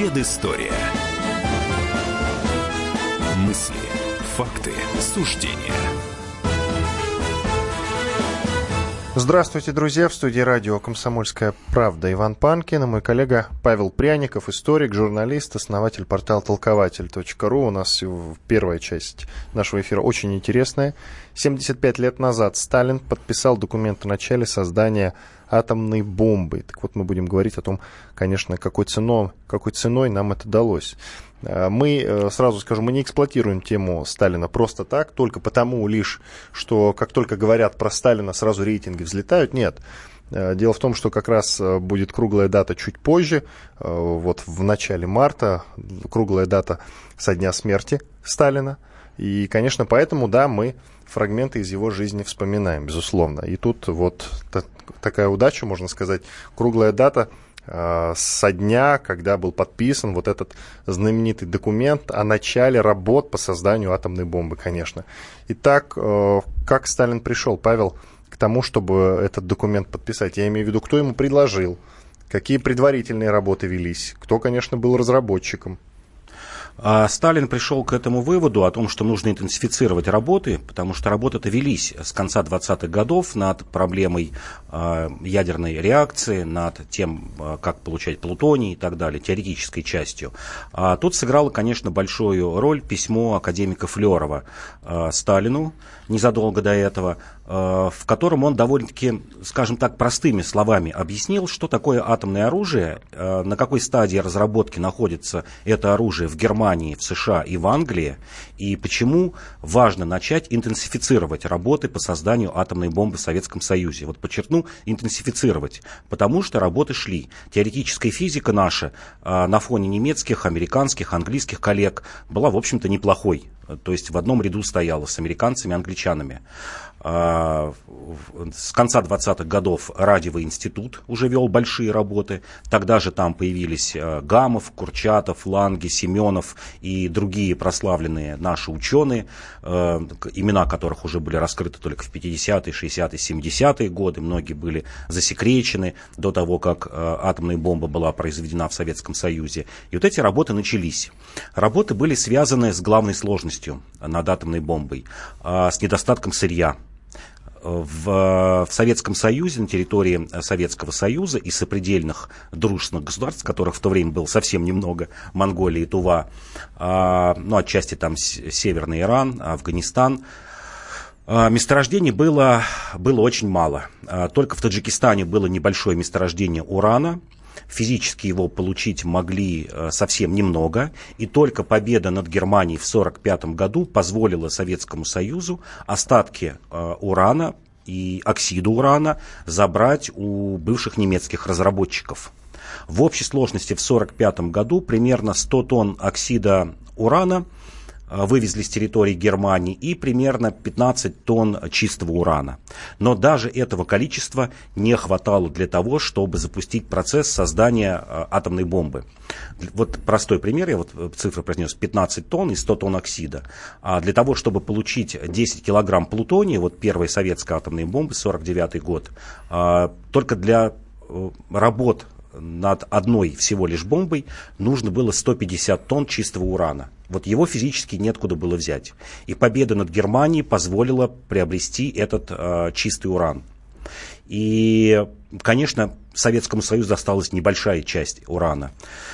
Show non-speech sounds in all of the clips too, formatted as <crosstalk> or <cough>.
Предыстория. Мысли, факты, суждения. Здравствуйте, друзья. В студии радио «Комсомольская правда» Иван Панкин и мой коллега Павел Пряников, историк, журналист, основатель портала толкователь.ру. У нас первая часть нашего эфира очень интересная. 75 лет назад Сталин подписал документ о начале создания атомной бомбы. Так вот, мы будем говорить о том, конечно, какой ценой, какой ценой нам это далось. Э, мы, э, сразу скажу, мы не эксплуатируем тему Сталина просто так, только потому лишь, что как только говорят про Сталина, сразу рейтинги взлетают. Нет. Э, дело в том, что как раз будет круглая дата чуть позже, вот в начале марта, круглая дата со дня смерти Сталина. И, конечно, поэтому, да, мы фрагменты из его жизни вспоминаем, безусловно. И тут вот такая удача, можно сказать, круглая дата э, со дня, когда был подписан вот этот знаменитый документ о начале работ по созданию атомной бомбы, конечно. Итак, э, как Сталин пришел, Павел, к тому, чтобы этот документ подписать? Я имею в виду, кто ему предложил, какие предварительные работы велись, кто, конечно, был разработчиком. А Сталин пришел к этому выводу о том, что нужно интенсифицировать работы, потому что работы-то велись с конца 20-х годов над проблемой а, ядерной реакции, над тем, а, как получать плутоний и так далее, теоретической частью. А тут сыграло, конечно, большую роль письмо академика Флерова Сталину незадолго до этого, в котором он довольно-таки, скажем так, простыми словами объяснил, что такое атомное оружие, на какой стадии разработки находится это оружие в Германии, в США и в Англии, и почему важно начать интенсифицировать работы по созданию атомной бомбы в Советском Союзе. Вот подчеркну, интенсифицировать, потому что работы шли. Теоретическая физика наша а, на фоне немецких, американских, английских коллег была, в общем-то, неплохой. То есть в одном ряду стояла с американцами и англичанами. А, с конца 20-х годов Радиовый институт уже вел большие работы. Тогда же там появились а, Гамов, Курчатов, Ланги, Семенов и другие прославленные наши ученые, а, имена которых уже были раскрыты только в 50-е, 60-е, 70-е годы. Многие были засекречены до того, как атомная бомба была произведена в Советском Союзе. И вот эти работы начались. Работы были связаны с главной сложностью над атомной бомбой, с недостатком сырья в, в Советском Союзе, на территории Советского Союза и сопредельных дружественных государств, которых в то время было совсем немного, Монголия и Тува, а, ну, отчасти там Северный Иран, Афганистан, а, Месторождений было, было очень мало. А, только в Таджикистане было небольшое месторождение урана, Физически его получить могли э, совсем немного, и только победа над Германией в 1945 году позволила Советскому Союзу остатки э, урана и оксида урана забрать у бывших немецких разработчиков. В общей сложности в 1945 году примерно 100 тонн оксида урана – вывезли с территории Германии и примерно 15 тонн чистого урана. Но даже этого количества не хватало для того, чтобы запустить процесс создания э, атомной бомбы. Вот простой пример, я вот цифры произнес, 15 тонн и 100 тонн оксида. А для того, чтобы получить 10 килограмм плутония, вот первой советской атомной бомбы, 49 год, э, только для работ над одной всего лишь бомбой нужно было 150 тонн чистого урана. Вот его физически неоткуда было взять. И победа над Германией позволила приобрести этот э, чистый уран. И, конечно, Советскому Союзу досталась небольшая часть урана.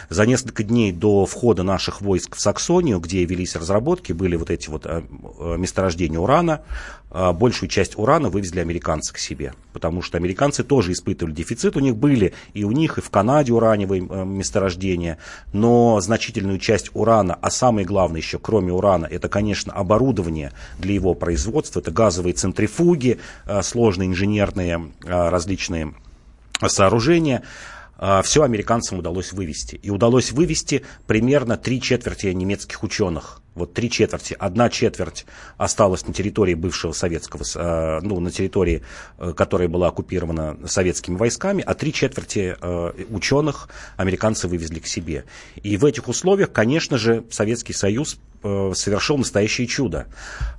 За несколько дней до входа наших войск в Саксонию, где велись разработки, были вот эти вот э, э, месторождения урана. А большую часть урана вывезли американцы к себе, потому что американцы тоже испытывали дефицит. У них были и у них, и в Канаде ураневые э, месторождения, но значительную часть урана, а самое главное еще, кроме урана, это, конечно, оборудование для его производства, это газовые центрифуги, сложные инженерные различные сооружения, а, все американцам удалось вывести. И удалось вывести примерно три четверти немецких ученых вот три четверти, одна четверть осталась на территории бывшего советского, э, ну, на территории, э, которая была оккупирована советскими войсками, а три четверти э, ученых американцы вывезли к себе. И в этих условиях, конечно же, Советский Союз совершил настоящее чудо.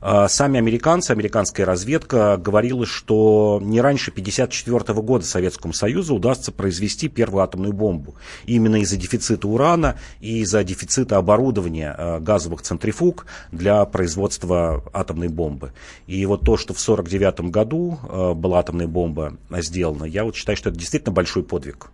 Э, сами американцы, американская разведка говорила, что не раньше 1954 года Советскому Союзу удастся произвести первую атомную бомбу. Именно из-за дефицита урана и из-за дефицита оборудования э, газовых центрифуг для производства атомной бомбы. И вот то, что в 1949 году была атомная бомба сделана, я вот считаю, что это действительно большой подвиг.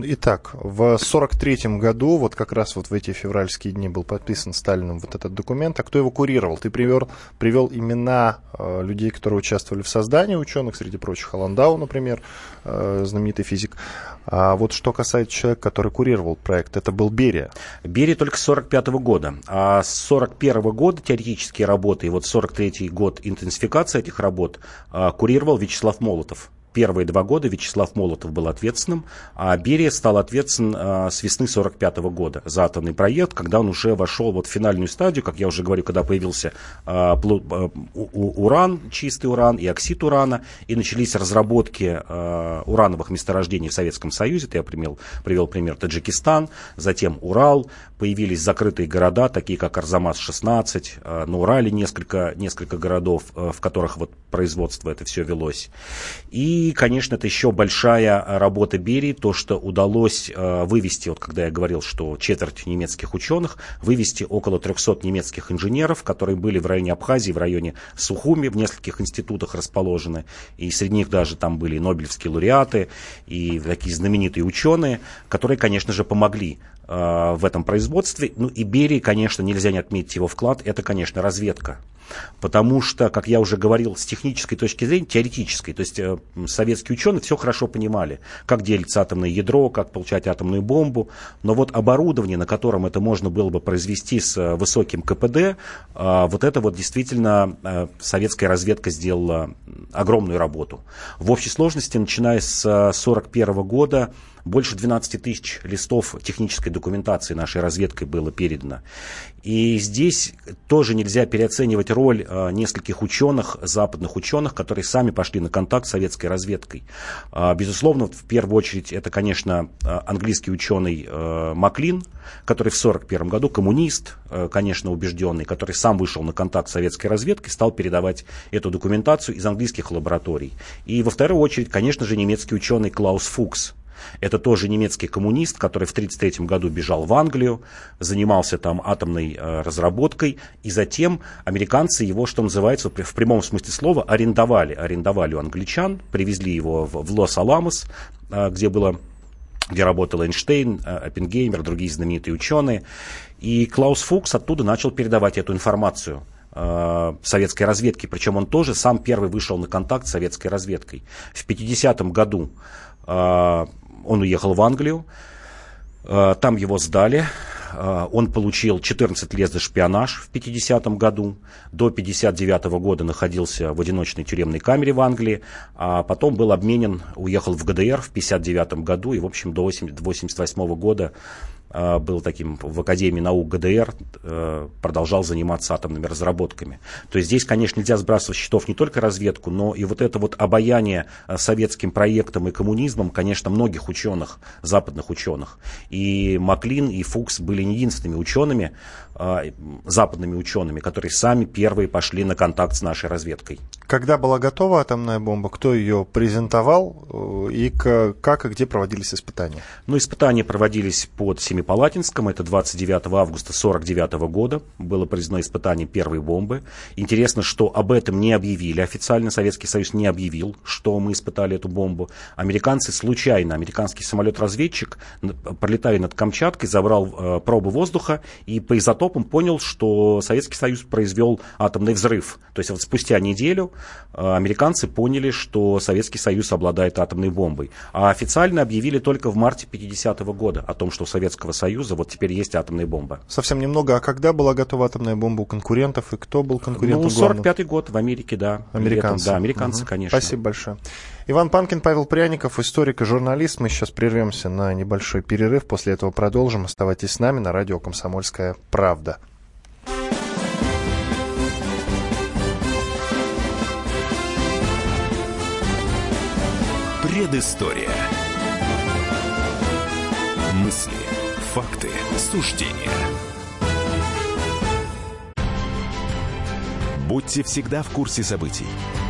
Итак, в 1943 году, вот как раз вот в эти февральские дни был подписан Сталином вот этот документ. А кто его курировал? Ты привел, привел имена э, людей, которые участвовали в создании ученых, среди прочих Аландау, например, э, знаменитый физик. А вот что касается человека, который курировал проект, это был Берия. Берия только с 1945 года. А с 1941 года теоретические работы, и вот 1943 год интенсификация этих работ э, курировал Вячеслав Молотов первые два года Вячеслав Молотов был ответственным, а Берия стал ответственен э, с весны 45 года за атомный проект, когда он уже вошел вот в финальную стадию, как я уже говорю, когда появился э, э, уран, чистый уран и оксид урана, и начались разработки урановых месторождений в Советском Союзе, я привел, привел пример Таджикистан, затем Урал, появились закрытые города, такие как Арзамас-16, э, на Урале несколько, несколько городов, в которых вот производство это все велось. И и, конечно, это еще большая работа Берии, то, что удалось э, вывести, вот когда я говорил, что четверть немецких ученых, вывести около 300 немецких инженеров, которые были в районе Абхазии, в районе Сухуми, в нескольких институтах расположены, и среди них даже там были нобелевские лауреаты и такие знаменитые ученые, которые, конечно же, помогли э, в этом производстве. Ну и Берии, конечно, нельзя не отметить его вклад, это, конечно, разведка. Потому что, как я уже говорил, с технической точки зрения, теоретической, то есть э, советские ученые все хорошо понимали, как делится атомное ядро, как получать атомную бомбу, но вот оборудование, на котором это можно было бы произвести с э, высоким КПД, э, вот это вот действительно э, советская разведка сделала огромную работу. В общей сложности, начиная с 1941 года, больше 12 тысяч листов технической документации нашей разведкой было передано. И здесь тоже нельзя переоценивать роль э, нескольких ученых, западных ученых, которые сами пошли на контакт с советской разведкой. Э, безусловно, в первую очередь, это, конечно, а, английский ученый Маклин, который в 1941 году коммунист, конечно, убежденный, который сам вышел на контакт с советской разведкой, стал передавать эту документацию из английских лабораторий. И во вторую очередь, конечно же, немецкий ученый Клаус Фукс, это тоже немецкий коммунист, который в 1933 году бежал в Англию, занимался там атомной э, разработкой, и затем американцы его, что называется, в прямом смысле слова, арендовали. Арендовали у англичан, привезли его в, в Лос-Аламос, э, где было где работал Эйнштейн, э, Оппенгеймер, другие знаменитые ученые. И Клаус Фукс оттуда начал передавать эту информацию э, советской разведки. Причем он тоже сам первый вышел на контакт с советской разведкой. В 50-м году э, он уехал в Англию, э, там его сдали, э, он получил 14 лет за шпионаж в 50 году. До 59 года находился в одиночной тюремной камере в Англии. А потом был обменен, уехал в ГДР в 59 году. И, в общем, до 88 года Э, был таким в Академии наук ГДР, э, продолжал заниматься атомными разработками. То есть здесь, конечно, нельзя сбрасывать счетов не только разведку, но и вот это вот обаяние э, советским проектом и коммунизмом, конечно, многих ученых, западных ученых. И Маклин, и Фукс были не единственными учеными, западными учеными, которые сами первые пошли на контакт с нашей разведкой. Когда была готова атомная бомба, кто ее презентовал и как и где проводились испытания? Ну, испытания проводились под Семипалатинском, это 29 августа 1949 года, было произведено испытание первой бомбы. Интересно, что об этом не объявили, официально Советский Союз не объявил, что мы испытали эту бомбу. Американцы случайно, американский самолет-разведчик, пролетая над Камчаткой, забрал э, пробы воздуха и по изотопам понял, что Советский Союз произвел атомный взрыв. То есть вот спустя неделю э, американцы поняли, что Советский Союз обладает атомной бомбой. А официально объявили только в марте 50 -го года о том, что у Советского Советского Союза, вот теперь есть атомная бомба. Совсем немного. А когда была готова атомная бомба у конкурентов и кто был конкурентом? Ну, 45-й год в Америке, да. Американцы. Летом, да, американцы, угу. конечно. Спасибо большое. Иван Панкин, Павел Пряников, историк и журналист. Мы сейчас прервемся на небольшой перерыв. После этого продолжим. Оставайтесь с нами на радио «Комсомольская правда». Предыстория. Мысли, факты, суждения. Будьте всегда в курсе событий.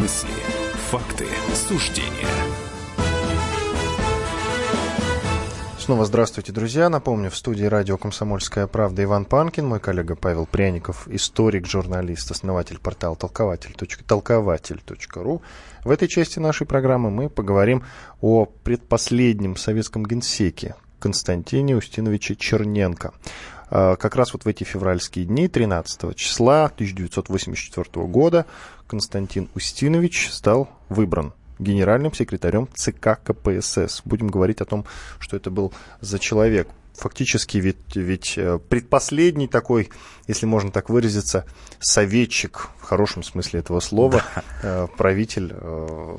Мысли, факты, суждения. Снова здравствуйте, друзья. Напомню, в студии радио «Комсомольская правда» Иван Панкин, мой коллега Павел Пряников, историк, журналист, основатель портала толкователь.толкователь.ру. В этой части нашей программы мы поговорим о предпоследнем советском генсеке Константине Устиновиче Черненко. А, как раз вот в эти февральские дни, 13 числа 1984 года, Константин Устинович стал выбран генеральным секретарем ЦК КПСС. Будем говорить о том, что это был за человек фактически ведь, ведь э, предпоследний такой, если можно так выразиться, советчик, в хорошем смысле этого слова, да. Э, правитель э,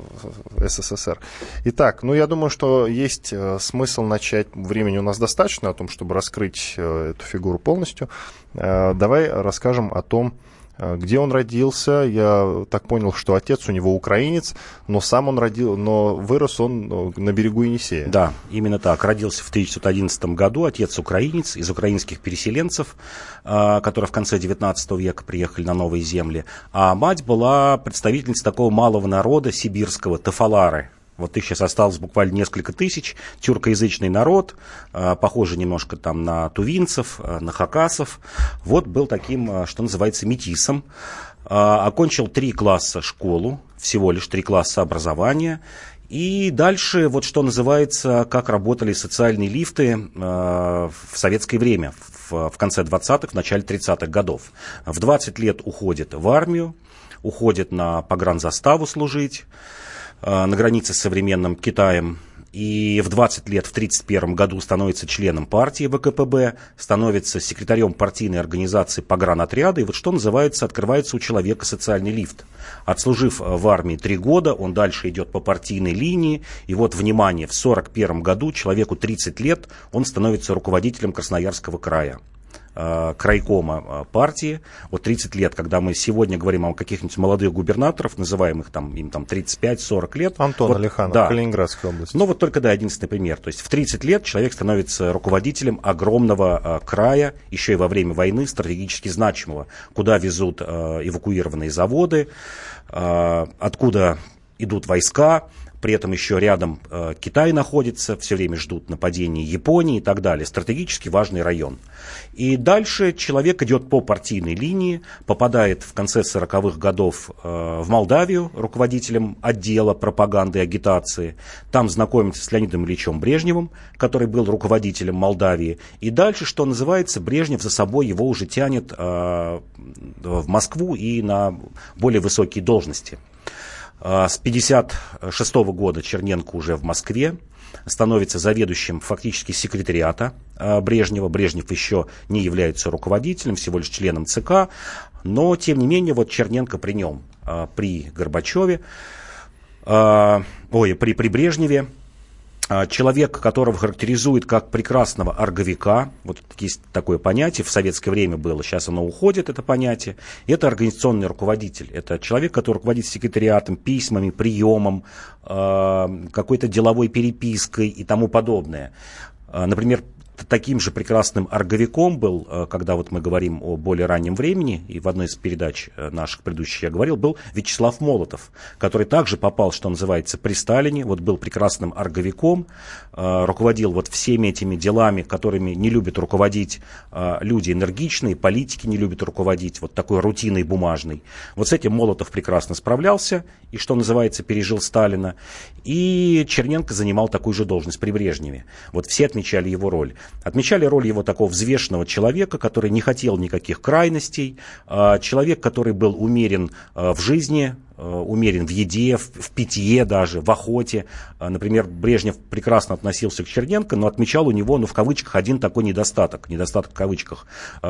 СССР. Итак, ну я думаю, что есть смысл начать, времени у нас достаточно о том, чтобы раскрыть эту фигуру полностью. Давай расскажем о том, где он родился? Я так понял, что отец у него украинец, но сам он родил, но вырос он э, на берегу Енисея. Да, именно так. Родился в 1911 году, отец украинец, из украинских переселенцев, э, которые в конце 19 века приехали на новые земли. А мать была представительницей такого малого народа сибирского, Тафалары. Вот их сейчас осталось буквально несколько тысяч. Тюркоязычный народ, а, похожий немножко там на тувинцев, а, на хакасов. Вот был таким, а, что называется, метисом. Окончил три класса школу, всего лишь три класса образования. И дальше, вот что называется, как работали социальные лифты в советское время, в, в конце 20-х, в начале 30-х годов. В 20 лет уходит в армию, уходит на погранзаставу служить. Э, на границе с современным Китаем. И в 20 лет, в 1931 году становится членом партии ВКПБ, становится секретарем партийной организации погранотряда. И вот что называется, открывается у человека социальный лифт. Отслужив э, в армии три года, он дальше идет по партийной линии. И вот, внимание, в 1941 году, человеку 30 лет, он становится руководителем Красноярского края. Э, крайкома э, партии. Вот 30 лет, когда мы сегодня говорим о каких-нибудь молодых губернаторов, называем их там, им там 35-40 лет. Антон вот, Алиханов, да. Калининградская область. Ну вот только, да, единственный пример. То есть в 30 лет человек становится руководителем огромного э, края, еще и во время войны стратегически значимого, куда везут э, эвакуированные заводы, э, откуда идут войска, при этом еще рядом э, Китай находится, все время ждут нападений Японии и так далее. Стратегически важный район. И дальше человек идет по партийной линии, попадает в конце 40-х годов э, в Молдавию руководителем отдела пропаганды и агитации. Там знакомится с Леонидом Ильичем Брежневым, который был руководителем Молдавии. И дальше, что называется, Брежнев за собой его уже тянет э, в Москву и на более высокие должности. А, с 1956 года Черненко уже в Москве становится заведующим фактически секретариата а, Брежнева. Брежнев еще не является руководителем, всего лишь членом ЦК, но тем не менее вот Черненко при нем, а, при Горбачеве, ой, при, при Брежневе а, человек, которого характеризует как прекрасного орговика, вот есть такое понятие, в советское время было, сейчас оно уходит, это понятие, это организационный руководитель, это человек, который руководит секретариатом, письмами, приемом, а, какой-то деловой перепиской и тому подобное. А, например, таким же прекрасным орговиком был, э, когда вот мы говорим о более раннем времени, и в одной из передач э, наших предыдущих я говорил, был Вячеслав Молотов, который также попал, что называется, при Сталине, вот был прекрасным орговиком, э, руководил вот всеми этими делами, которыми не любят руководить люди энергичные, политики не любят руководить, вот такой рутиной бумажной. Вот с этим Молотов прекрасно справлялся, и, что называется, пережил Сталина, и Черненко занимал такую же должность при Брежневе. Вот все отмечали его роль. Отмечали роль его такого взвешенного человека, который не хотел никаких крайностей, а, человек, который был умерен а, в жизни, умерен в еде, в, питье даже, в охоте. Например, Брежнев прекрасно относился к Черненко, но отмечал у него, ну, в кавычках, один такой недостаток, недостаток в кавычках,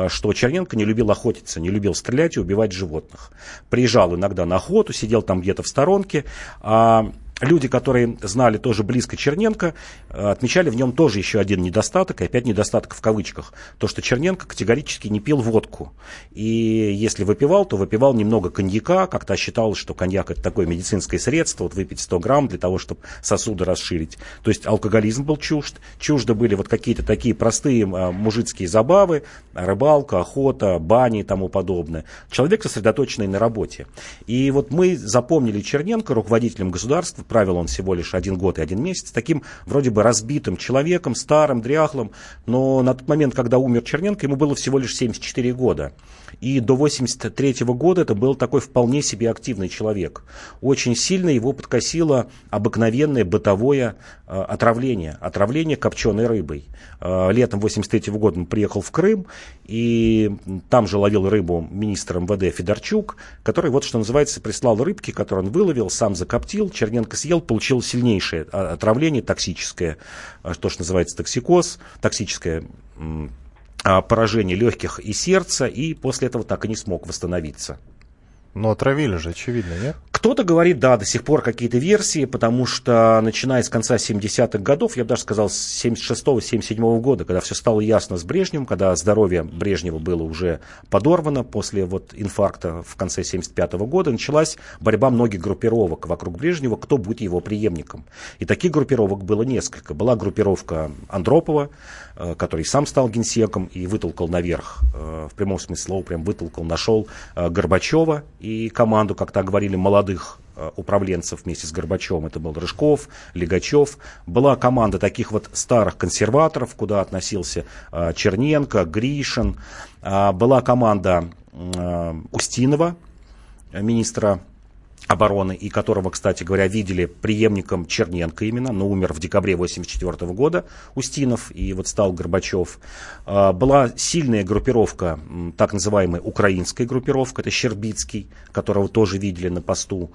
что Черненко не любил охотиться, не любил стрелять и убивать животных. Приезжал иногда на охоту, сидел там где-то в сторонке, а люди, которые знали тоже близко Черненко, э, отмечали в нем тоже еще один недостаток, и опять недостаток в кавычках, то, что Черненко категорически не пил водку. И если выпивал, то выпивал немного коньяка, как-то считалось, что коньяк это такое медицинское средство, вот выпить 100 грамм для того, чтобы сосуды расширить. То есть алкоголизм был чужд, чужды были вот какие-то такие простые э, мужицкие забавы, рыбалка, охота, бани и тому подобное. Человек сосредоточенный на работе. И вот мы запомнили Черненко руководителем государства, правил он всего лишь один год и один месяц, таким вроде бы разбитым человеком, старым, дряхлым, но на тот момент, когда умер Черненко, ему было всего лишь 74 года. И до 83 года это был такой вполне себе активный человек. Очень сильно его подкосило обыкновенное бытовое э, отравление, отравление копченой рыбой. Э, летом 83 года он приехал в Крым, и там же ловил рыбу министр МВД Федорчук, который, вот что называется, прислал рыбки, которые он выловил, сам закоптил, Черненко съел, получил сильнейшее а, отравление токсическое, э, то, что называется токсикоз, токсическое поражение легких и сердца, и после этого так и не смог восстановиться. Но отравили же, очевидно, нет? Кто-то говорит, да, до сих пор какие-то версии, потому что начиная с конца 70-х годов, я бы даже сказал, с 76-77 года, когда все стало ясно с Брежневым, когда здоровье Брежнева было уже подорвано после вот инфаркта в конце 75 -го года, началась борьба многих группировок вокруг Брежнева, кто будет его преемником. И таких группировок было несколько. Была группировка Андропова, э, который сам стал генсеком и вытолкал наверх, э, в прямом смысле слова, прям вытолкал, нашел э, Горбачева и команду, как так говорили, молодых молодых э, управленцев вместе с Горбачевым. Это был Рыжков, Легачев. Была команда таких вот старых консерваторов, куда относился э, Черненко, Гришин. А, была команда э, Устинова, министра обороны, и которого, кстати говоря, видели преемником Черненко именно, но умер в декабре 1984 года Устинов, и вот стал Горбачев. А, была сильная группировка, так называемая украинская группировка, это Щербицкий, которого тоже видели на посту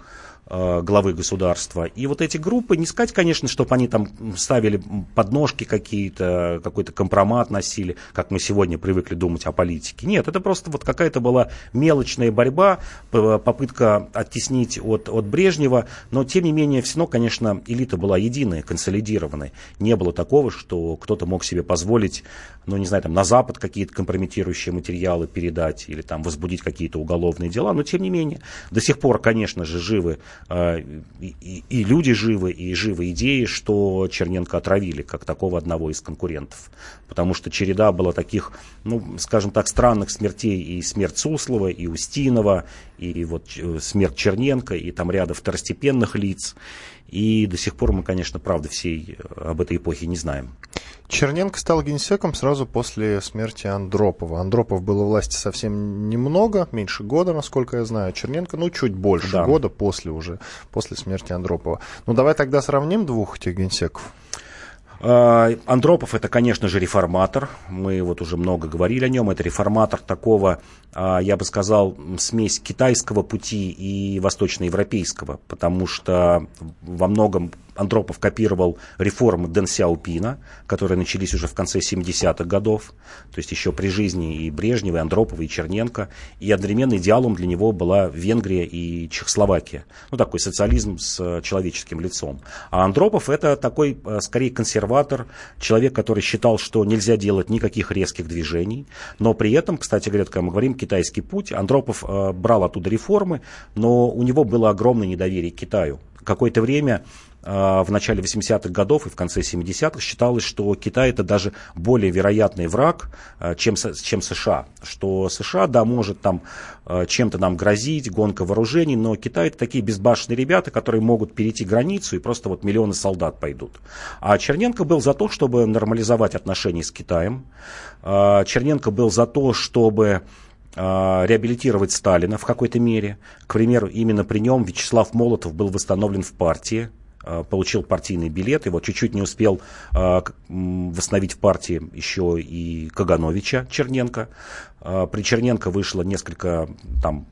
главы государства. И вот эти группы, не сказать, конечно, чтобы они там ставили подножки какие-то, какой-то компромат носили, как мы сегодня привыкли думать о политике. Нет, это просто вот какая-то была мелочная борьба, попытка оттеснить от, от Брежнева, но тем не менее, все равно, конечно, элита была единая, консолидированная. Не было такого, что кто-то мог себе позволить, ну, не знаю, там, на Запад какие-то компрометирующие материалы передать или там возбудить какие-то уголовные дела, но тем не менее, до сих пор, конечно же, живы и, и люди живы, и живы идеи, что Черненко отравили, как такого одного из конкурентов. Потому что череда была таких, ну, скажем так, странных смертей, и смерть Суслова, и Устинова, и вот э, смерть Черненко, и там ряда второстепенных лиц. И до сих пор мы, конечно, правды всей э, об этой эпохе не знаем. Черненко стал генсеком сразу после смерти Андропова. Андропов было власти совсем немного, меньше года, насколько я знаю. Черненко, ну, чуть больше да. года после уже, после смерти Андропова. Ну, давай тогда сравним двух этих генсеков. А, Андропов это, конечно же, реформатор. Мы вот уже много говорили о нем. Это реформатор такого, я бы сказал, смесь китайского пути и восточноевропейского, потому что во многом Андропов копировал реформы Дэн Сяопина, которые начались уже в конце 70-х годов, то есть еще при жизни и Брежнева, и Андропова, и Черненко. И одновременно идеалом для него была Венгрия и Чехословакия. Ну, такой социализм с человеческим лицом. А Андропов это такой, э, скорее, консерватор, человек, который считал, что нельзя делать никаких резких движений, но при этом, кстати говоря, когда мы говорим китайский путь, Андропов э, брал оттуда реформы, но у него было огромное недоверие к Китаю. Какое-то время а, в начале 80-х годов и в конце 70-х считалось, что Китай это даже более вероятный враг, а, чем, чем США. Что США, да, может там чем-то нам грозить, гонка вооружений, но Китай это такие безбашенные ребята, которые могут перейти границу и просто вот миллионы солдат пойдут. А Черненко был за то, чтобы нормализовать отношения с Китаем. Черненко был за то, чтобы реабилитировать Сталина в какой-то мере. К примеру, именно при нем Вячеслав Молотов был восстановлен в партии э, получил партийный билет, его чуть-чуть не успел э, восстановить в партии еще и Кагановича Черненко. При Черненко вышло несколько там,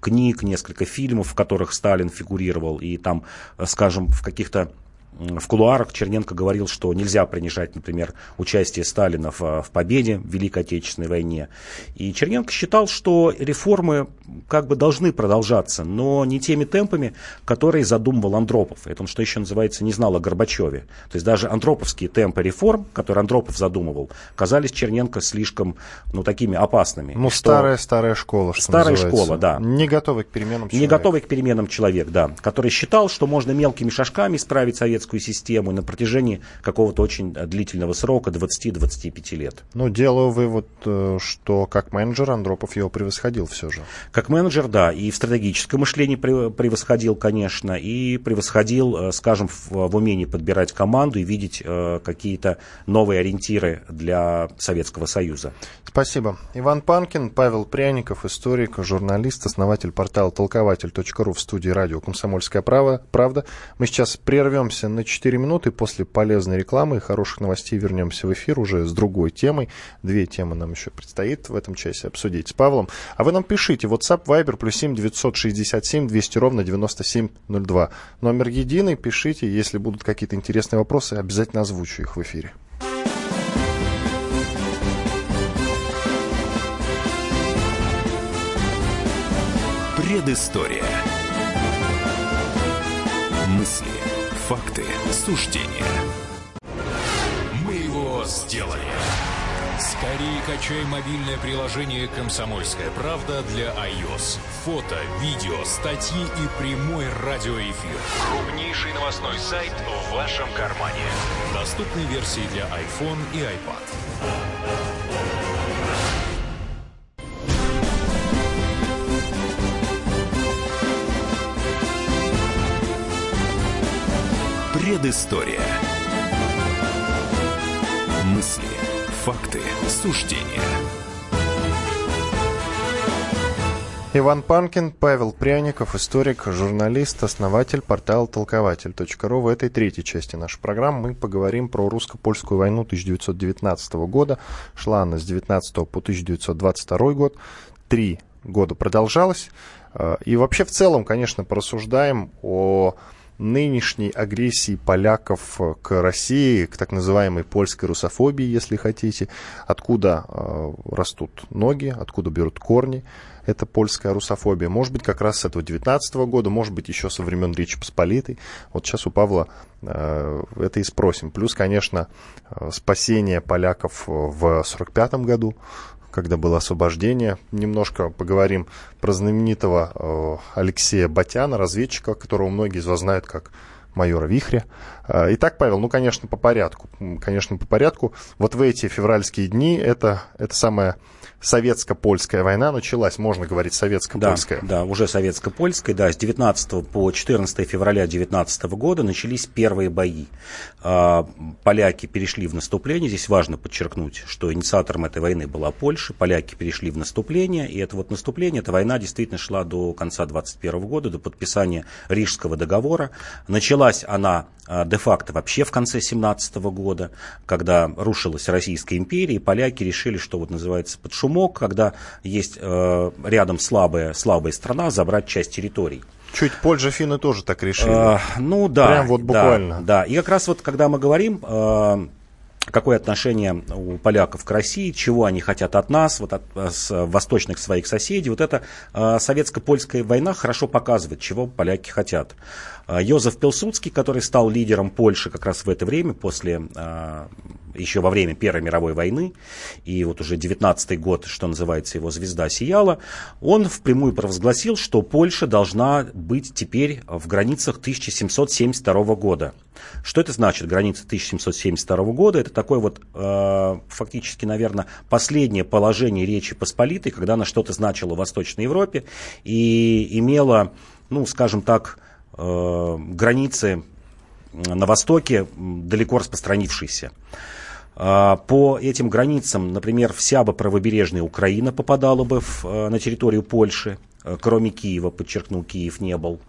книг, несколько фильмов, в которых Сталин фигурировал, и там, скажем, в каких-то в кулуарах Черненко говорил, что нельзя принижать, например, участие Сталина в, в победе в Великой Отечественной войне. И Черненко считал, что реформы как бы должны продолжаться, но не теми темпами, которые задумывал Андропов. Это он, что еще называется, не знал о Горбачеве. То есть даже андроповские темпы реформ, которые Андропов задумывал, казались Черненко слишком, ну, такими опасными. Ну, старая-старая школа, что Старая называется. школа, да. Не готовый к переменам человек. Не готовый к переменам человек, да. Который считал, что можно мелкими шажками исправить советскую советскую систему на протяжении какого-то очень длительного срока, 20-25 лет. Ну, делаю вывод, э, что как менеджер Андропов его превосходил все же. Как менеджер, да, и в стратегическом мышлении превосходил, конечно, и превосходил, э, скажем, в, в умении подбирать команду и видеть э, какие-то новые ориентиры для Советского Союза. Спасибо. Иван Панкин, Павел Пряников, историк, журналист, основатель портала толкователь.ру в студии радио «Комсомольская правда». Мы сейчас прервемся на 4 минуты. После полезной рекламы и хороших новостей вернемся в эфир уже с другой темой. Две темы нам еще предстоит в этом часе обсудить с Павлом. А вы нам пишите. WhatsApp, Viber, плюс 7 967 200 ровно 9702. Номер единый. Пишите. Если будут какие-то интересные вопросы, обязательно озвучу их в эфире. Предыстория. Мысли Факты, суждения. Мы его сделали. Скорее качай мобильное приложение «Комсомольская правда» для iOS. Фото, видео, статьи и прямой радиоэфир. Крупнейший новостной сайт в вашем кармане. Доступны версии для iPhone и iPad. Предыстория. Мысли, факты, суждения. Иван Панкин, Павел Пряников, историк, журналист, основатель портала толкователь.ру. В этой третьей части нашей программы мы поговорим про русско-польскую войну 1919 года. Шла она с 19 по 1922 год. Три года продолжалась. И вообще в целом, конечно, порассуждаем о нынешней агрессии поляков к России, к так называемой польской русофобии, если хотите, откуда э, растут ноги, откуда берут корни эта польская русофобия. Может быть, как раз с этого 19 года, может быть, еще со времен Речи Посполитой. Вот сейчас у Павла э, это и спросим. Плюс, конечно, э, спасение поляков в 45 году, когда было освобождение. Немножко поговорим про знаменитого э, Алексея Батяна, разведчика, которого многие из вас знают как майора Вихря. Э, итак, Павел, ну, конечно, по порядку. Конечно, по порядку. Вот в эти февральские дни это, это самое советско-польская война началась, можно говорить, советско-польская. Да, да, уже советско-польская, да, с 19 по 14 февраля 19 года начались первые бои. А, поляки перешли в наступление, здесь важно подчеркнуть, что инициатором этой войны была Польша, поляки перешли в наступление, и это вот наступление, эта война действительно шла до конца 21 года, до подписания Рижского договора. Началась она а, де-факто вообще в конце 17 года, когда рушилась Российская империя, и поляки решили, что вот называется под шумок, когда есть э, рядом слабая, слабая страна, забрать часть территорий. Чуть позже финны тоже так решили. А, ну да. Прям вот буквально. Да, да. И как раз вот когда мы говорим э, какое отношение у поляков к России, чего они хотят от нас, вот от с восточных своих соседей. Вот эта э, советско-польская война хорошо показывает, чего поляки хотят. Э, Йозеф Пилсудский, который стал лидером Польши как раз в это время, после, э, еще во время Первой мировой войны, и вот уже 19 год, что называется, его звезда сияла, он впрямую провозгласил, что Польша должна быть теперь в границах 1772 года. Что это значит, граница 1772 года? Это такое вот э, фактически, наверное, последнее положение Речи Посполитой, когда она что-то значила в Восточной Европе и имела, ну, скажем так, э, границы на Востоке далеко распространившиеся. Э, по этим границам, например, вся бы правобережная Украина попадала бы в, э, на территорию Польши, э, кроме Киева, подчеркну, Киев не был,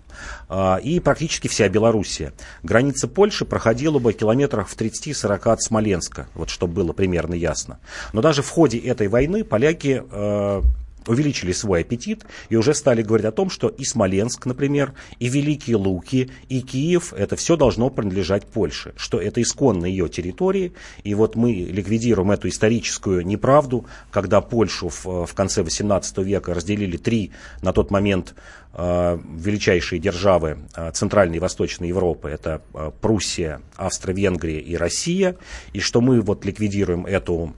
а, и практически вся Белоруссия. Граница Польши проходила бы километрах в 30-40 от Смоленска, вот чтобы было примерно ясно. Но даже в ходе этой войны поляки э, увеличили свой аппетит и уже стали говорить о том, что и Смоленск, например, и Великие Луки, и Киев, это все должно принадлежать Польше, что это исконно ее территории, и вот мы ликвидируем эту историческую неправду, когда Польшу в, в конце XVIII века разделили три на тот момент э, величайшие державы э, Центральной и Восточной Европы, это э, Пруссия, Австро-Венгрия и Россия, и что мы вот ликвидируем эту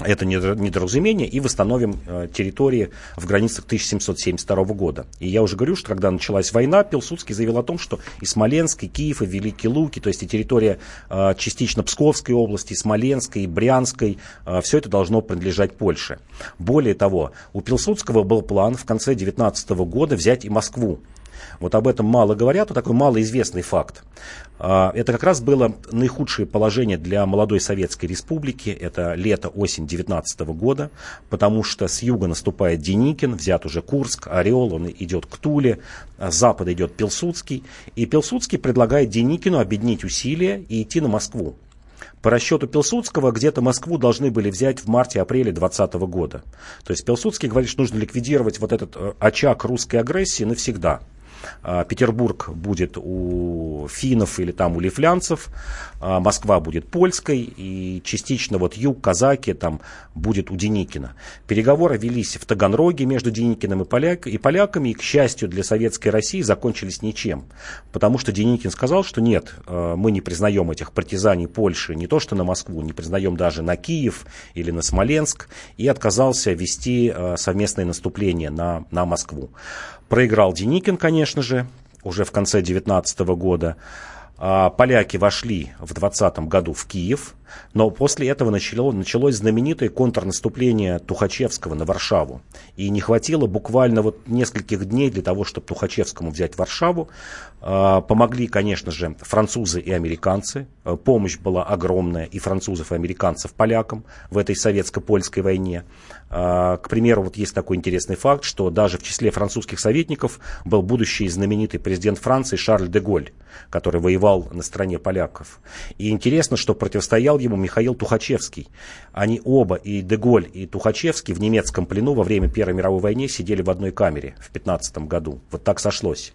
это недоразумение и восстановим э, территории в границах 1772 года. И я уже говорю, что когда началась война, Пилсудский заявил о том, что и Смоленск, и Киев, и Великие Луки, то есть и территория э, частично Псковской области, и Смоленской, и Брянской, э, все это должно принадлежать Польше. Более того, у Пилсудского был план в конце 19 года взять и Москву. Вот об этом мало говорят, но такой малоизвестный факт. А, это как раз было наихудшее положение для молодой Советской Республики. Это лето-осень 19 года, потому что с юга наступает Деникин, взят уже Курск, Орел, он идет к Туле, с запада идет Пилсудский. И Пилсудский предлагает Деникину объединить усилия и идти на Москву. По расчету Пилсудского, где-то Москву должны были взять в марте-апреле 2020 года. То есть Пилсудский говорит, что нужно ликвидировать вот этот э, очаг русской агрессии навсегда. А, Петербург будет у финнов или там у лифлянцев, а, Москва будет польской, и частично вот юг, казаки там будет у Деникина. Переговоры велись в Таганроге между Деникиным и, поляк, и поляками, и, к счастью для советской России, закончились ничем. Потому что Деникин сказал, что нет, а, мы не признаем этих партизаний Польши не то что на Москву, не признаем даже на Киев или на Смоленск, и отказался вести совместное наступление на, на Москву. Проиграл Деникин, конечно же, уже в конце 19 года. А, поляки вошли в 20 году в Киев, но после этого начало, началось знаменитое контрнаступление Тухачевского на Варшаву. И не хватило буквально вот нескольких дней для того, чтобы Тухачевскому взять Варшаву. А, помогли, конечно же, французы и американцы. А, помощь была огромная и французов, и американцев полякам в этой советско-польской войне. К примеру, вот есть такой интересный факт, что даже в числе французских советников был будущий знаменитый президент Франции Шарль де Голь, который воевал на стороне поляков. И интересно, что противостоял ему Михаил Тухачевский. Они оба, и Деголь, и Тухачевский, в немецком плену во время Первой мировой войны сидели в одной камере в 15 году. Вот так сошлось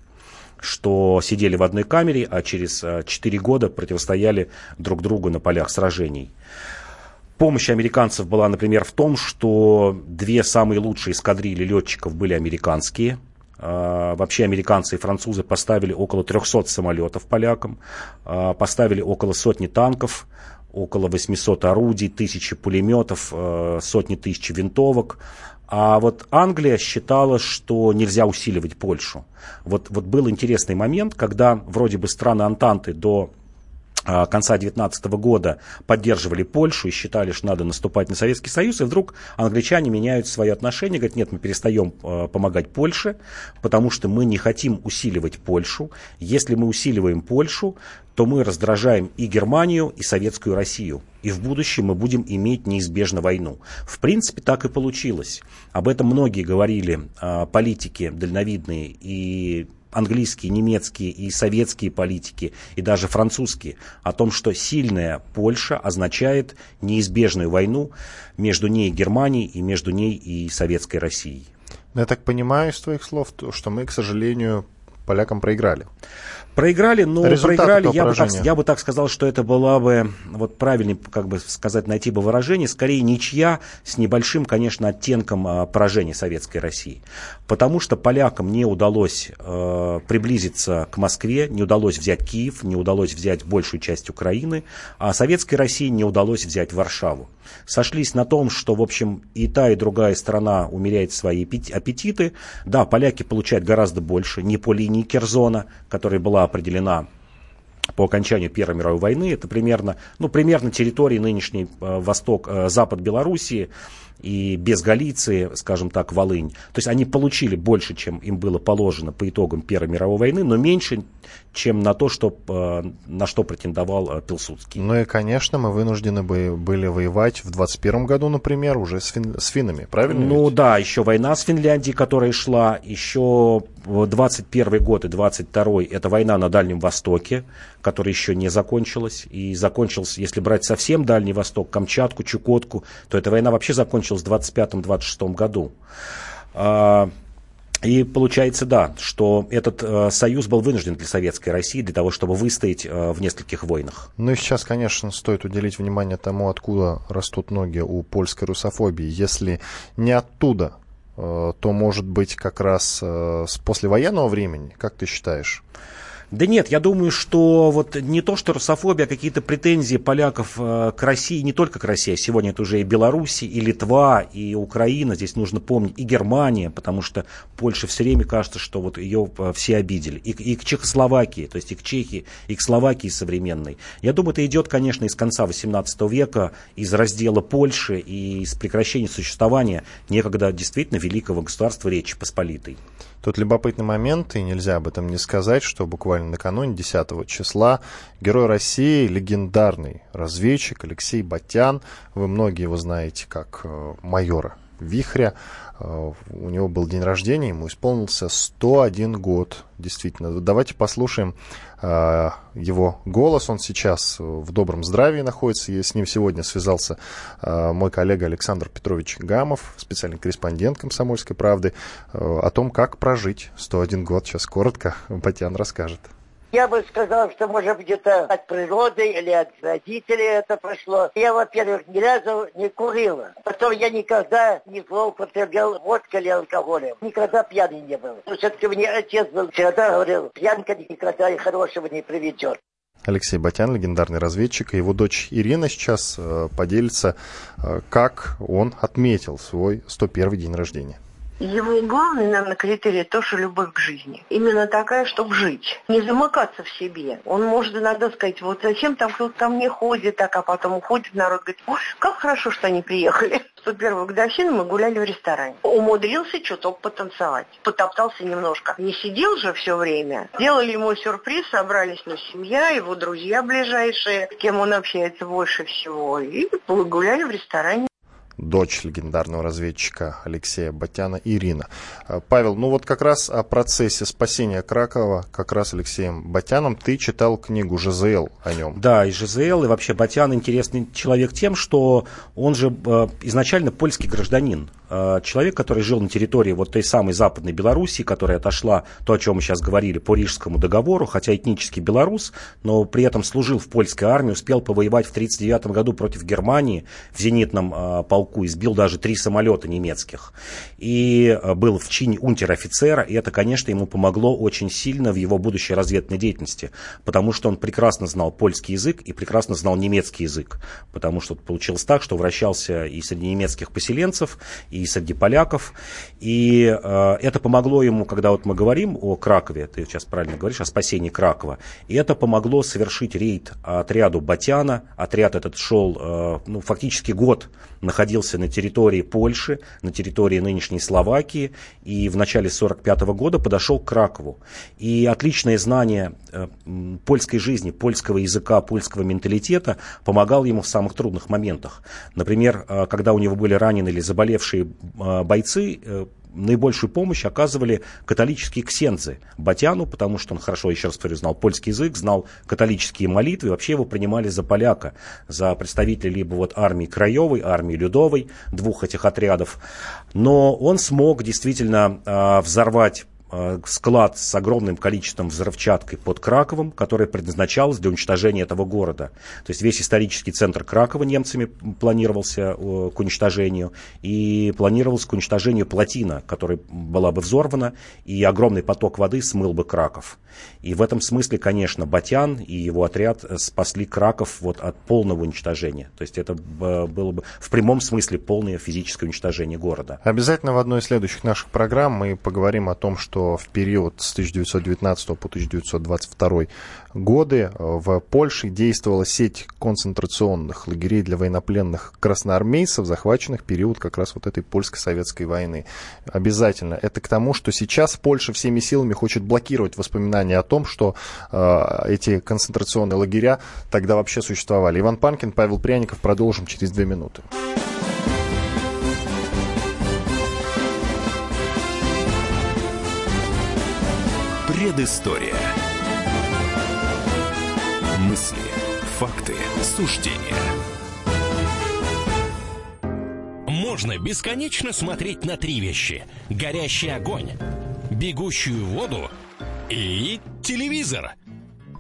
что сидели в одной камере, а через 4 э, года противостояли друг другу на полях сражений. Помощь американцев была, например, в том, что две самые лучшие эскадрильи летчиков были американские – а, вообще американцы и французы поставили около 300 самолетов полякам, а, поставили около сотни танков, около 800 орудий, тысячи пулеметов, а, сотни тысяч винтовок. А вот Англия считала, что нельзя усиливать Польшу. Вот, вот был интересный момент, когда вроде бы страны Антанты до конца 19 года поддерживали Польшу и считали, что надо наступать на Советский Союз, и вдруг англичане меняют свои отношения, говорят, нет, мы перестаем а, помогать Польше, потому что мы не хотим усиливать Польшу. Если мы усиливаем Польшу, то мы раздражаем и Германию, и Советскую Россию. И в будущем мы будем иметь неизбежно войну. В принципе, так и получилось. Об этом многие говорили э, политики дальновидные и английские, немецкие и советские политики, и даже французские, о том, что сильная Польша означает неизбежную войну между ней и Германией и между ней и Советской Россией. Я так понимаю из твоих слов, что мы, к сожалению, полякам проиграли. Проиграли, но Результат проиграли, я бы, так, я бы так сказал, что это была бы, вот правильнее, как бы сказать, найти бы выражение, скорее ничья с небольшим, конечно, оттенком а, поражения Советской России. Потому что полякам не удалось э, приблизиться к Москве, не удалось взять Киев, не удалось взять большую часть Украины, а Советской России не удалось взять Варшаву сошлись на том, что, в общем, и та, и другая страна умеряет свои аппетиты. Да, поляки получают гораздо больше, не по линии Керзона, которая была определена по окончанию Первой мировой войны. Это примерно, ну, примерно территории нынешней э, восток, э, запад Белоруссии и без Галиции, скажем так, Волынь. То есть они получили больше, чем им было положено по итогам Первой мировой войны, но меньше, чем на то, что, э, на что претендовал э, Пилсудский. Ну и, конечно, мы вынуждены были воевать в 21 году, например, уже с, фин, с финнами, правильно? Ну ведь? да, еще война с Финляндией, которая шла, еще 21 год и 22 это война на Дальнем Востоке, которая еще не закончилась. И закончилась, если брать совсем Дальний Восток, Камчатку, Чукотку, то эта война вообще закончилась в 25-26 году. А, и получается, да, что этот э, союз был вынужден для Советской России для того, чтобы выстоять э, в нескольких войнах. Ну и сейчас, конечно, стоит уделить внимание тому, откуда растут ноги у польской русофобии. Если не оттуда, э, то, может быть, как раз э, с послевоенного времени, как ты считаешь? Да нет, я думаю, что вот не то, что русофобия, а какие-то претензии поляков э, к России, не только к России, а сегодня это уже и Беларусь, и Литва, и Украина, здесь нужно помнить, и Германия, потому что Польша все время кажется, что вот ее э, все обидели, и, и к Чехословакии, то есть и к Чехии, и к Словакии современной. Я думаю, это идет, конечно, из конца XVIII века, из раздела Польши и из прекращения существования некогда действительно великого государства Речи Посполитой. Тут любопытный момент, и нельзя об этом не сказать, что буквально накануне 10 числа герой России, легендарный разведчик Алексей Батян, вы многие его знаете как э, майора Вихря, э, у него был день рождения, ему исполнился 101 год, действительно. Давайте послушаем э, его голос. Он сейчас в добром здравии находится. И с ним сегодня связался э, мой коллега Александр Петрович Гамов, специальный корреспондент «Комсомольской правды», о том, как прожить 101 год. Сейчас коротко Батян расскажет. Я бы сказал, что, может, где-то от природы или от родителей это пошло. Я, во-первых, ни разу не курила. Потом я никогда не злоупотреблял водкой или алкоголем. Никогда пьяный не был. Но все-таки мне отец был всегда говорил, пьянка никогда и хорошего не приведет. Алексей Батян, легендарный разведчик, и его дочь Ирина сейчас э, поделится, э, как он отметил свой 101 день рождения. Его главный, наверное, критерий то, что любовь к жизни. Именно такая, чтобы жить. Не замыкаться в себе. Он может иногда сказать, вот зачем там кто-то ко мне ходит, так, а потом уходит народ, говорит, ой, как хорошо, что они приехали. В 101 годовщину мы гуляли в ресторане. Умудрился чуток потанцевать. Потоптался немножко. Не сидел же все время. Делали ему сюрприз, собрались ну, семья, его друзья ближайшие, с кем он общается больше всего. И гуляли в ресторане дочь легендарного разведчика Алексея Батяна Ирина. Э, Павел, ну вот как раз о процессе спасения Кракова, как раз Алексеем Батяном, ты читал книгу ЖЗЛ о нем. Да, и ЖЗЛ, и вообще Батян интересный человек тем, что он же э, изначально польский гражданин. Э, человек, который жил на территории вот той самой Западной Белоруссии, которая отошла, то, о чем мы сейчас говорили, по Рижскому договору, хотя этнически белорус, но при этом служил в польской армии, успел повоевать в 1939 году против Германии в зенитном э, полку, избил даже три самолета немецких. И э, был в чине унтер-офицера, и это, конечно, ему помогло очень сильно в его будущей разведной деятельности, потому что он прекрасно знал польский язык и прекрасно знал немецкий язык, потому что получилось так, что вращался и среди немецких поселенцев, и и среди поляков. И э, это помогло ему, когда вот мы говорим о Кракове, ты сейчас правильно говоришь, о спасении Кракова, и это помогло совершить рейд отряду Батяна. Отряд этот шел, э, ну, фактически год находился на территории Польши, на территории нынешней Словакии, и в начале 1945 года подошел к Кракову. И отличное знание э, польской жизни, польского языка, польского менталитета помогал ему в самых трудных моментах. Например, э, когда у него были ранены или заболевшие бойцы, наибольшую помощь оказывали католические ксензы Батяну, потому что он хорошо, еще раз говорю, знал польский язык, знал католические молитвы, вообще его принимали за поляка, за представителя либо вот армии Краевой, армии Людовой, двух этих отрядов. Но он смог действительно э, взорвать Э, склад с огромным количеством взрывчаткой под Краковом, которая предназначалась для уничтожения этого города. То есть весь исторический центр Кракова немцами планировался э, к уничтожению, и планировалось к уничтожению плотина, которая была бы взорвана, и огромный поток воды смыл бы Краков. И в этом смысле, конечно, Батян и его отряд спасли Краков вот от полного уничтожения. То есть это было бы в прямом смысле полное физическое уничтожение города. Обязательно в одной из следующих наших программ мы поговорим о том, что что в период с 1919 по 1922 годы в Польше действовала сеть концентрационных лагерей для военнопленных красноармейцев, захваченных в период как раз вот этой польско-советской войны. Обязательно. Это к тому, что сейчас Польша всеми силами хочет блокировать воспоминания о том, что э, эти концентрационные лагеря тогда вообще существовали. Иван Панкин, Павел Пряников. Продолжим через две минуты. Предыстория. Мысли, факты, суждения. Можно бесконечно смотреть на три вещи. Горящий огонь, бегущую воду и телевизор.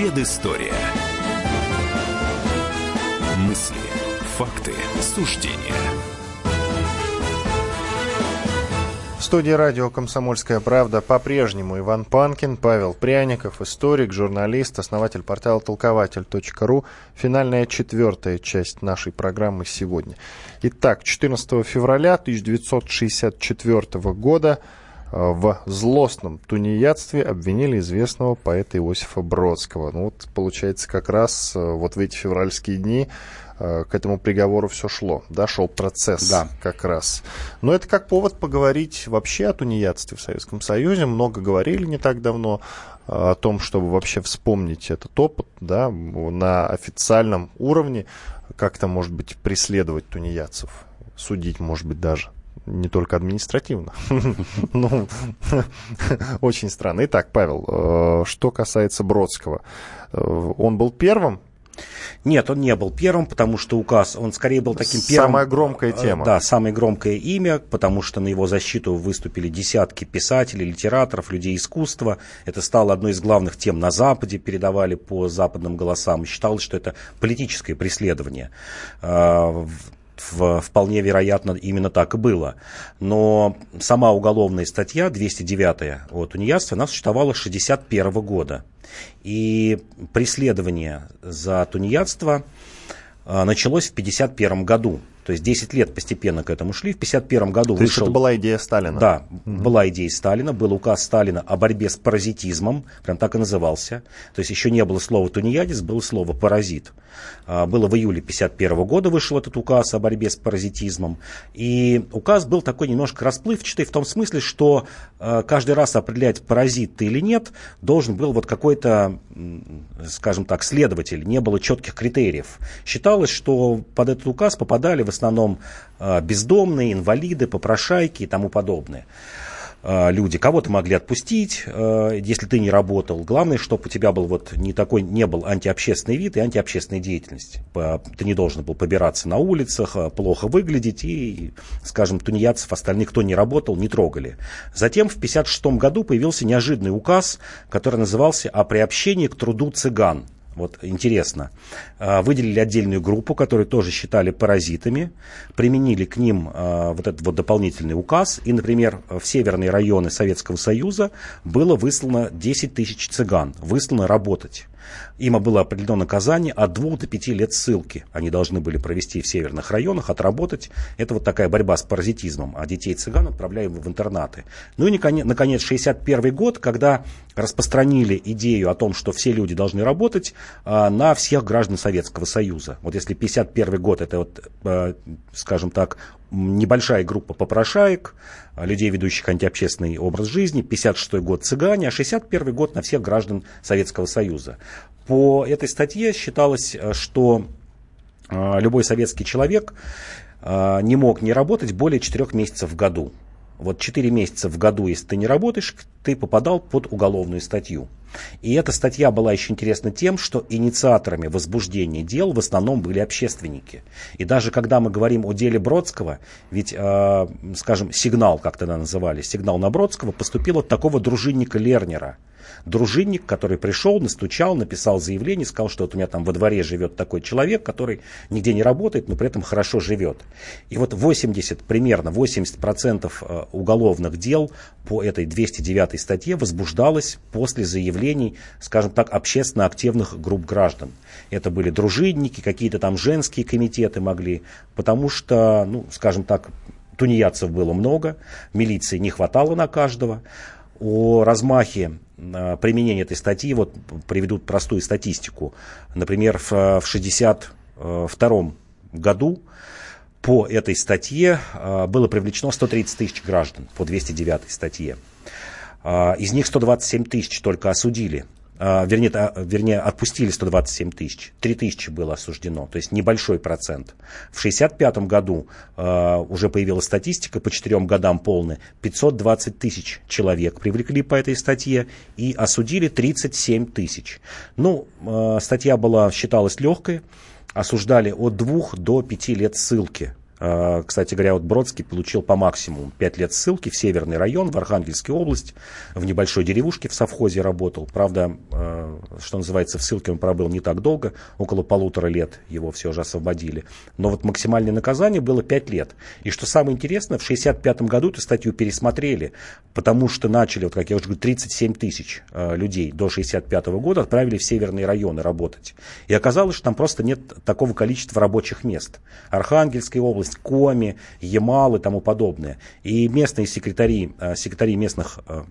Предыстория. Мысли, факты, суждения. В студии радио «Комсомольская правда» по-прежнему Иван Панкин, Павел Пряников, историк, журналист, основатель портала толкователь.ру. Финальная четвертая часть нашей программы сегодня. Итак, 14 февраля 1964 года в злостном тунеядстве обвинили известного поэта Иосифа Бродского. Ну вот, получается, как раз э, вот в эти февральские дни Э, к этому приговору все шло, да, шел процесс да. как раз. Но это как повод поговорить вообще о тунеядстве в Советском Союзе. Много говорили не так давно э, о том, чтобы вообще вспомнить этот опыт, да, на официальном уровне, как-то, может быть, преследовать тунеядцев, судить, может быть, даже не только административно. <laughs> Ну, очень странно. Итак, Павел, э, что касается Бродского. Он был первым нет, он не был первым, потому что указ, он скорее был таким первым. Самая громкая э, тема. Да, самое громкое имя, потому что на его защиту выступили десятки писателей, литераторов, людей искусства. Это стало одной из главных тем на Западе, передавали по западным голосам. Считалось, что это политическое преследование э, вполне вероятно, именно так и было. Но сама уголовная статья 209 о тунеядстве, она существовала с 1961 года. И преследование за тунеядство а, началось в 1951 году. То есть 10 лет постепенно к этому шли. В 1951 году То вышел... это была идея Сталина? Да, mm была идея Сталина. Был указ Сталина о борьбе с паразитизмом. Прям так и назывался. То есть еще не было слова тунеядец, было слово паразит. А, было в июле 1951 года вышел этот указ о борьбе с паразитизмом. И указ был такой немножко расплывчатый в том смысле, что а, каждый раз определять, паразит ты или нет, должен был вот какой-то, скажем так, следователь. Не было четких критериев. Считалось, что под этот указ попадали в основном а, бездомные, инвалиды, попрошайки и тому подобное. Э, люди. Кого-то могли отпустить, э, если ты не работал. Главное, чтобы у тебя был вот не такой, не был антиобщественный вид и антиобщественная деятельность. Ты не должен был побираться на улицах, э, плохо выглядеть и, скажем, тунеядцев остальных, кто не работал, не трогали. Затем в 1956 году появился неожиданный указ, который назывался «О приобщении к труду цыган». Вот интересно. А, выделили отдельную группу, которую тоже считали паразитами, применили к ним а, вот этот вот дополнительный указ, и, например, в северные районы Советского Союза было выслано 10 тысяч цыган, выслано работать. Им было определено наказание от 2 до 5 лет ссылки. Они должны были провести в северных районах, отработать. Это вот такая борьба с паразитизмом. А детей цыган отправляли в интернаты. Ну и, наконец, 61 год, когда распространили идею о том, что все люди должны работать а, на всех граждан Советского Союза. Вот если 51 год, это вот, а, скажем так, небольшая группа попрошаек, людей, ведущих антиобщественный образ жизни, 56 год цыгане, а 61 год на всех граждан Советского Союза. По этой статье считалось, что любой советский человек не мог не работать более 4 месяцев в году. Вот 4 месяца в году, если ты не работаешь, ты попадал под уголовную статью. И эта статья была еще интересна тем, что инициаторами возбуждения дел в основном были общественники. И даже когда мы говорим о деле Бродского, ведь, э, скажем, сигнал, как тогда называли, сигнал на Бродского поступил от такого дружинника Лернера – дружинник, который пришел, настучал, написал заявление, сказал, что вот у меня там во дворе живет такой человек, который нигде не работает, но при этом хорошо живет. И вот 80, примерно 80% э, уголовных дел по этой 209 статье возбуждалось после заявлений, скажем так, общественно активных групп граждан. Это были дружинники, какие-то там женские комитеты могли, потому что, ну, скажем так, тунеядцев было много, милиции не хватало на каждого. О размахе Э, применение этой статьи, вот приведут простую статистику. Например, в 1962 году по этой статье э, было привлечено 130 тысяч граждан по 209 статье. Э, из них 127 тысяч только осудили вернее, вернее, отпустили 127 тысяч, 3 тысячи было осуждено, то есть небольшой процент. В 1965 году э, уже появилась статистика, по четырем годам полная, 520 тысяч человек привлекли по этой статье и осудили 37 тысяч. Ну, э, статья была, считалась легкой, осуждали от 2 до 5 лет ссылки а, кстати говоря, вот Бродский получил по максимуму 5 лет ссылки в Северный район, в Архангельской области, в небольшой деревушке в совхозе работал. Правда, а, что называется, в ссылке он пробыл не так долго, около полутора лет его все же освободили. Но вот максимальное наказание было 5 лет. И что самое интересное, в 1965 году эту статью пересмотрели, потому что начали, вот как я уже говорю, 37 тысяч а, людей до 1965 года отправили в северные районы работать. И оказалось, что там просто нет такого количества рабочих мест. Архангельская область, Коми, Ямал и тому подобное. И местные секретари, э, секретари местных э,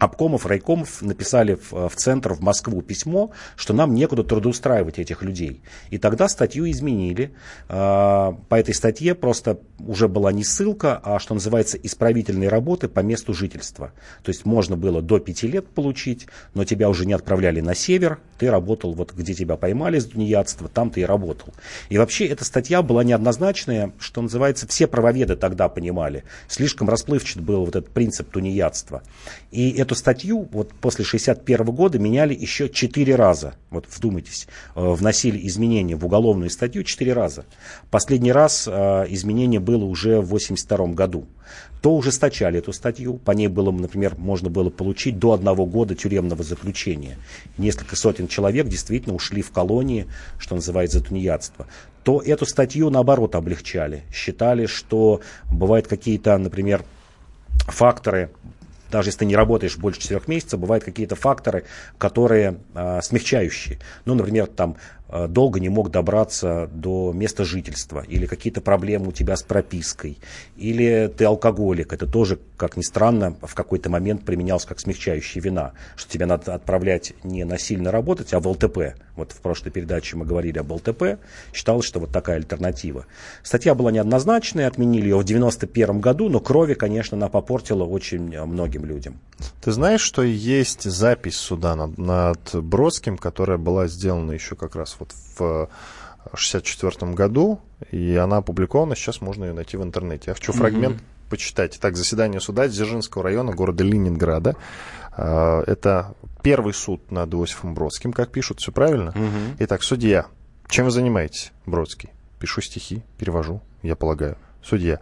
обкомов, райкомов написали в, в центр, в Москву письмо, что нам некуда трудоустраивать этих людей. И тогда статью изменили. А, по этой статье просто уже была не ссылка, а что называется исправительные работы по месту жительства. То есть можно было до пяти лет получить, но тебя уже не отправляли на север, ты работал вот где тебя поймали с тунеядства, там ты и работал. И вообще эта статья была неоднозначная, что называется, все правоведы тогда понимали. Слишком расплывчат был вот этот принцип тунеядства. И это эту статью вот после 61 года меняли еще четыре раза. Вот вдумайтесь, э, вносили изменения в уголовную статью четыре раза. Последний раз э, изменение было уже в 82 году. То ужесточали эту статью, по ней было, например, можно было получить до одного года тюремного заключения. Несколько сотен человек действительно ушли в колонии, что называется, тунеядство то эту статью наоборот облегчали. Считали, что бывают какие-то, например, факторы даже если ты не работаешь больше четырех месяцев, бывают какие-то факторы, которые э, смягчающие. Ну, например, там долго не мог добраться до места жительства, или какие-то проблемы у тебя с пропиской, или ты алкоголик, это тоже, как ни странно, в какой-то момент применялся как смягчающая вина, что тебя надо отправлять не насильно работать, а в ЛТП. Вот в прошлой передаче мы говорили об ЛТП, считалось, что вот такая альтернатива. Статья была неоднозначная, отменили ее в 91 году, но крови, конечно, она попортила очень многим людям. Ты знаешь, что есть запись суда над, над Бродским, которая была сделана еще как раз вот в 1964 году, и она опубликована, сейчас можно ее найти в интернете. Я хочу mm-hmm. фрагмент почитать. Итак, заседание суда Дзержинского района города Ленинграда. А, это первый суд над Иосифом Бродским, как пишут, все правильно? Mm-hmm. Итак, судья, чем вы занимаетесь, Бродский? Пишу стихи, перевожу, я полагаю. Судья,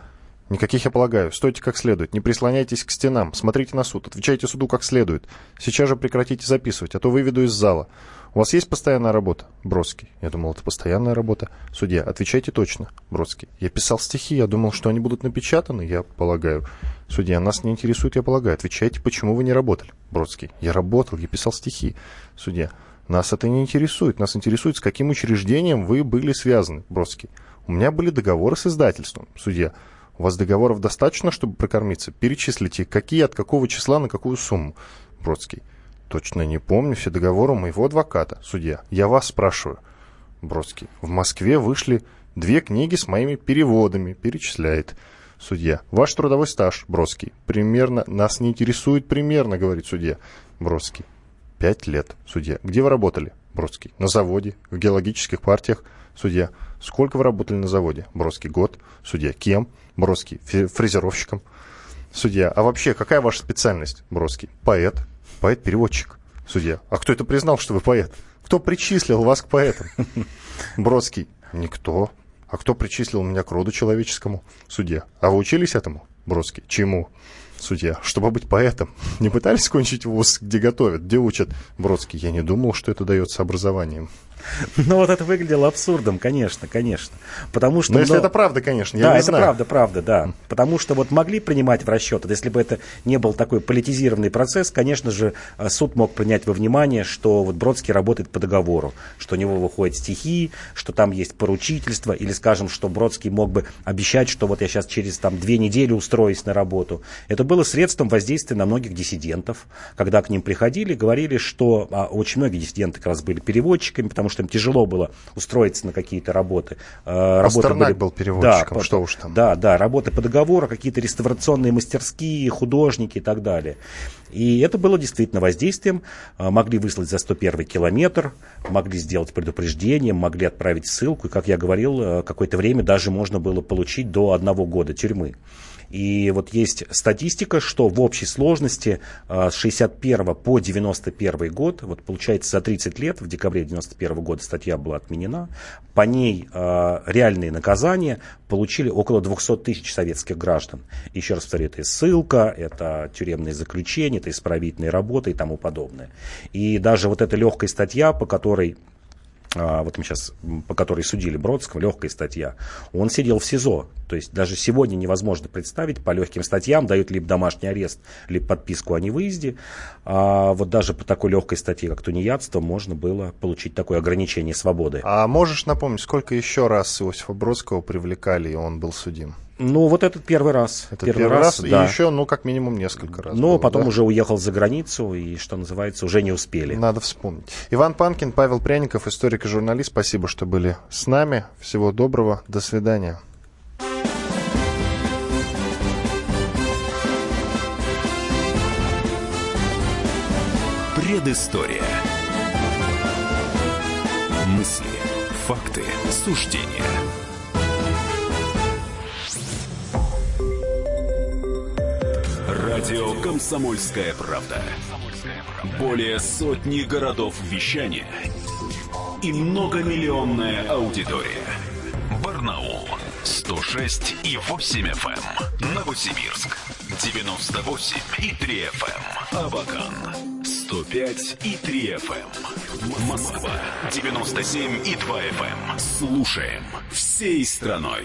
Никаких я полагаю. Стойте как следует. Не прислоняйтесь к стенам. Смотрите на суд. Отвечайте суду как следует. Сейчас же прекратите записывать, а то выведу из зала. У вас есть постоянная работа? Бродский. Я думал, это постоянная работа. Судья, отвечайте точно. Бродский. Я писал стихи, я думал, что они будут напечатаны, я полагаю. Судья, нас не интересует, я полагаю. Отвечайте, почему вы не работали? Бродский. Я работал, я писал стихи. Судья. Нас это не интересует. Нас интересует, с каким учреждением вы были связаны. Бродский. У меня были договоры с издательством. Судья. У вас договоров достаточно, чтобы прокормиться? Перечислите, какие, от какого числа, на какую сумму? Бродский. Точно не помню все договоры моего адвоката. Судья. Я вас спрашиваю. Бродский. В Москве вышли две книги с моими переводами. Перечисляет. Судья. Ваш трудовой стаж, Бродский. Примерно. Нас не интересует примерно, говорит судья. Бродский. Пять лет. Судья. Где вы работали? Бродский. На заводе. В геологических партиях. Судья. Сколько вы работали на заводе? Бродский. Год. Судья. Кем? Бродский. Фрезеровщиком. Судья, а вообще какая ваша специальность, Бродский? Поэт. Поэт-переводчик. Судья, а кто это признал, что вы поэт? Кто причислил вас к поэтам? <laughs> Бродский, никто. А кто причислил меня к роду человеческому? Судья, а вы учились этому? Бродский, чему? Судья, чтобы быть поэтом. <laughs> Не пытались кончить вуз, где готовят, где учат? Бродский, я не думал, что это дается образованием. <laughs> Ну, вот это выглядело абсурдом, конечно, конечно. Потому что... Но если это правда, конечно, я Да, это знаю. правда, правда, да. Потому что вот могли принимать в расчет, если бы это не был такой политизированный процесс, конечно же, э, суд мог принять во внимание, что вот Бродский работает по договору, что у него выходят стихи, что там есть поручительство, или, скажем, что Бродский мог бы обещать, что вот я сейчас через там две недели устроюсь на работу. Это было средством воздействия на многих диссидентов, когда к ним приходили, говорили, что а, очень многие диссиденты как раз были переводчиками, потому что им тяжело было устроиться на какие-то работы. Э, работы Пастернак были- был переводчиком, Да, что уж там. Да, да, работы по договору, какие-то реставрационные мастерские, художники и так далее. И это было действительно воздействием. А, Могли выслать за 101 километр, могли сделать предупреждение, могли отправить ссылку. И, как я говорил, э, какое-то время даже можно было получить до одного года тюрьмы. И вот есть статистика, что в общей сложности э, с 61 по 91 год, вот получается за 30 лет, в декабре 91 года статья была отменена, по ней э, реальные наказания получили около 200 тысяч советских граждан. Еще раз повторю, это ссылка, это тюремные заключения, это исправительные работы и тому подобное. И даже вот эта легкая статья, по которой а, вот мы сейчас, по которой судили Бродского, легкая статья, он сидел в СИЗО. То есть даже сегодня невозможно представить, по легким статьям дают либо домашний арест, либо подписку о невыезде. А вот даже по такой легкой статье, как тунеядство, можно было получить такое ограничение свободы. А можешь напомнить, сколько еще раз Иосифа Бродского привлекали, и он был судим? Ну, вот этот первый раз. Это первый, раз, и да. еще, ну, как минимум, несколько раз. Но было, потом да? уже уехал за границу, и, что называется, уже не успели. Надо вспомнить. Иван Панкин, Павел Пряников, историк и журналист. Спасибо, что были с нами. Всего доброго. До свидания. Предыстория. Мысли, факты, суждения. Радио «Комсомольская правда». Более сотни городов вещания и многомиллионная аудитория. Барнаул 106 и 8 FM. Новосибирск 98 и 3 FM. Абакан 105 и 3 FM. Москва 97 и 2 FM. Слушаем всей страной.